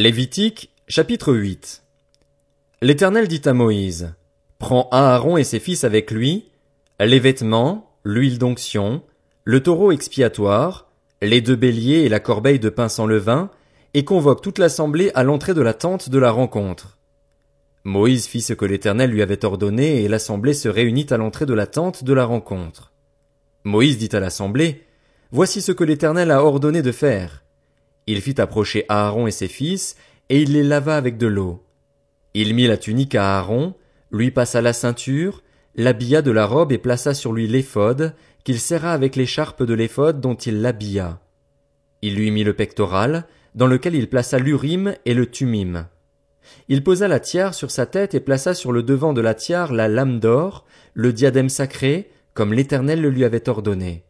Lévitique, chapitre 8 L'Éternel dit à Moïse, Prends Aaron et ses fils avec lui, les vêtements, l'huile d'onction, le taureau expiatoire, les deux béliers et la corbeille de pain sans levain, et convoque toute l'assemblée à l'entrée de la tente de la rencontre. Moïse fit ce que l'Éternel lui avait ordonné, et l'assemblée se réunit à l'entrée de la tente de la rencontre. Moïse dit à l'assemblée, Voici ce que l'Éternel a ordonné de faire. Il fit approcher Aaron et ses fils, et il les lava avec de l'eau. Il mit la tunique à Aaron, lui passa la ceinture, l'habilla de la robe et plaça sur lui l'éphod, qu'il serra avec l'écharpe de l'éphod dont il l'habilla. Il lui mit le pectoral, dans lequel il plaça l'urim et le tumim. Il posa la tiare sur sa tête et plaça sur le devant de la tiare la lame d'or, le diadème sacré, comme l'Éternel le lui avait ordonné.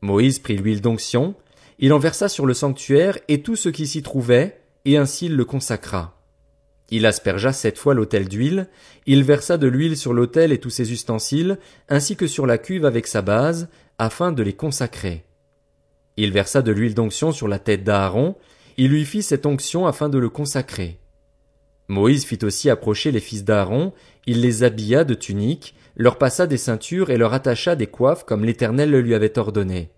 Moïse prit l'huile d'onction, il en versa sur le sanctuaire et tout ce qui s'y trouvait, et ainsi il le consacra. Il aspergea sept fois l'autel d'huile, il versa de l'huile sur l'autel et tous ses ustensiles, ainsi que sur la cuve avec sa base, afin de les consacrer. Il versa de l'huile d'onction sur la tête d'Aaron, il lui fit cette onction afin de le consacrer. Moïse fit aussi approcher les fils d'Aaron, il les habilla de tuniques, leur passa des ceintures et leur attacha des coiffes comme l'Éternel le lui avait ordonné.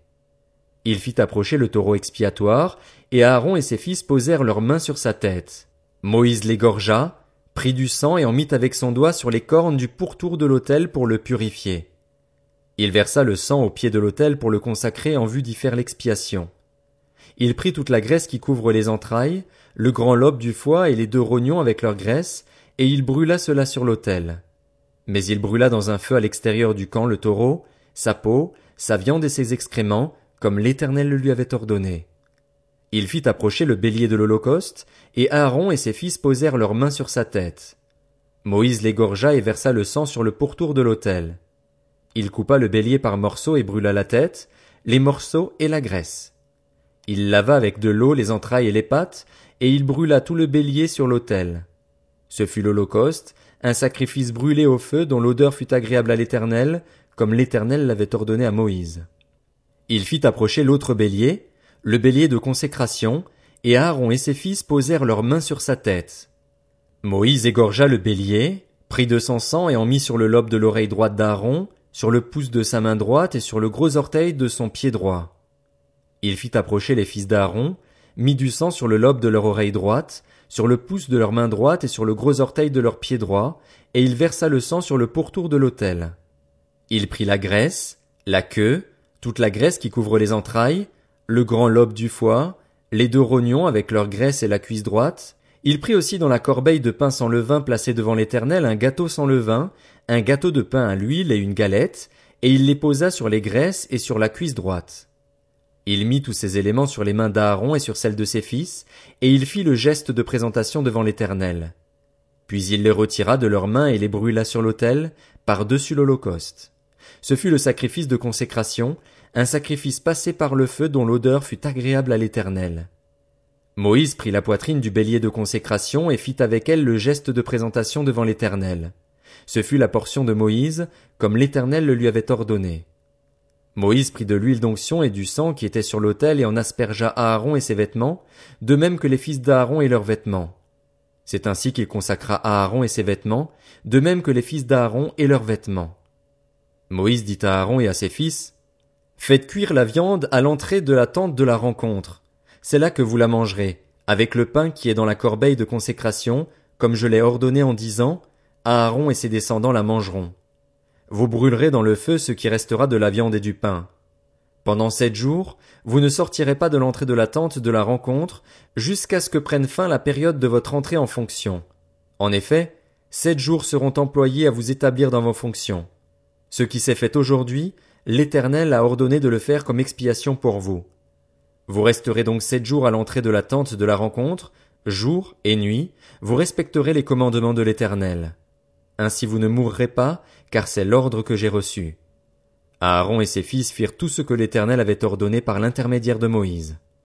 Il fit approcher le taureau expiatoire, et Aaron et ses fils posèrent leurs mains sur sa tête. Moïse l'égorgea, prit du sang et en mit avec son doigt sur les cornes du pourtour de l'autel pour le purifier. Il versa le sang au pied de l'autel pour le consacrer en vue d'y faire l'expiation. Il prit toute la graisse qui couvre les entrailles, le grand lobe du foie et les deux rognons avec leur graisse, et il brûla cela sur l'autel. Mais il brûla dans un feu à l'extérieur du camp le taureau, sa peau, sa viande et ses excréments, comme l'Éternel le lui avait ordonné. Il fit approcher le bélier de l'Holocauste, et Aaron et ses fils posèrent leurs mains sur sa tête. Moïse l'égorgea et versa le sang sur le pourtour de l'autel. Il coupa le bélier par morceaux et brûla la tête, les morceaux et la graisse. Il lava avec de l'eau les entrailles et les pattes, et il brûla tout le bélier sur l'autel. Ce fut l'Holocauste, un sacrifice brûlé au feu dont l'odeur fut agréable à l'Éternel, comme l'Éternel l'avait ordonné à Moïse. Il fit approcher l'autre bélier, le bélier de consécration, et Aaron et ses fils posèrent leurs mains sur sa tête. Moïse égorgea le bélier, prit de son sang et en mit sur le lobe de l'oreille droite d'Aaron, sur le pouce de sa main droite et sur le gros orteil de son pied droit. Il fit approcher les fils d'Aaron, mit du sang sur le lobe de leur oreille droite, sur le pouce de leur main droite et sur le gros orteil de leur pied droit, et il versa le sang sur le pourtour de l'autel. Il prit la graisse, la queue, toute la graisse qui couvre les entrailles, le grand lobe du foie, les deux rognons avec leur graisse et la cuisse droite. Il prit aussi dans la corbeille de pain sans levain placée devant l'Éternel un gâteau sans levain, un gâteau de pain à l'huile et une galette, et il les posa sur les graisses et sur la cuisse droite. Il mit tous ces éléments sur les mains d'Aaron et sur celles de ses fils, et il fit le geste de présentation devant l'Éternel. Puis il les retira de leurs mains et les brûla sur l'autel, par-dessus l'Holocauste. Ce fut le sacrifice de consécration, un sacrifice passé par le feu dont l'odeur fut agréable à l'Éternel. Moïse prit la poitrine du bélier de consécration et fit avec elle le geste de présentation devant l'Éternel. Ce fut la portion de Moïse, comme l'Éternel le lui avait ordonné. Moïse prit de l'huile d'onction et du sang qui était sur l'autel et en aspergea Aaron et ses vêtements, de même que les fils d'Aaron et leurs vêtements. C'est ainsi qu'il consacra Aaron et ses vêtements, de même que les fils d'Aaron et leurs vêtements. Moïse dit à Aaron et à ses fils, Faites cuire la viande à l'entrée de la tente de la rencontre. C'est là que vous la mangerez, avec le pain qui est dans la corbeille de consécration, comme je l'ai ordonné en disant, Aaron et ses descendants la mangeront. Vous brûlerez dans le feu ce qui restera de la viande et du pain. Pendant sept jours, vous ne sortirez pas de l'entrée de la tente de la rencontre, jusqu'à ce que prenne fin la période de votre entrée en fonction. En effet, sept jours seront employés à vous établir dans vos fonctions. Ce qui s'est fait aujourd'hui, l'Éternel a ordonné de le faire comme expiation pour vous. Vous resterez donc sept jours à l'entrée de la tente de la rencontre, jour et nuit, vous respecterez les commandements de l'Éternel. Ainsi vous ne mourrez pas, car c'est l'ordre que j'ai reçu. Aaron et ses fils firent tout ce que l'Éternel avait ordonné par l'intermédiaire de Moïse.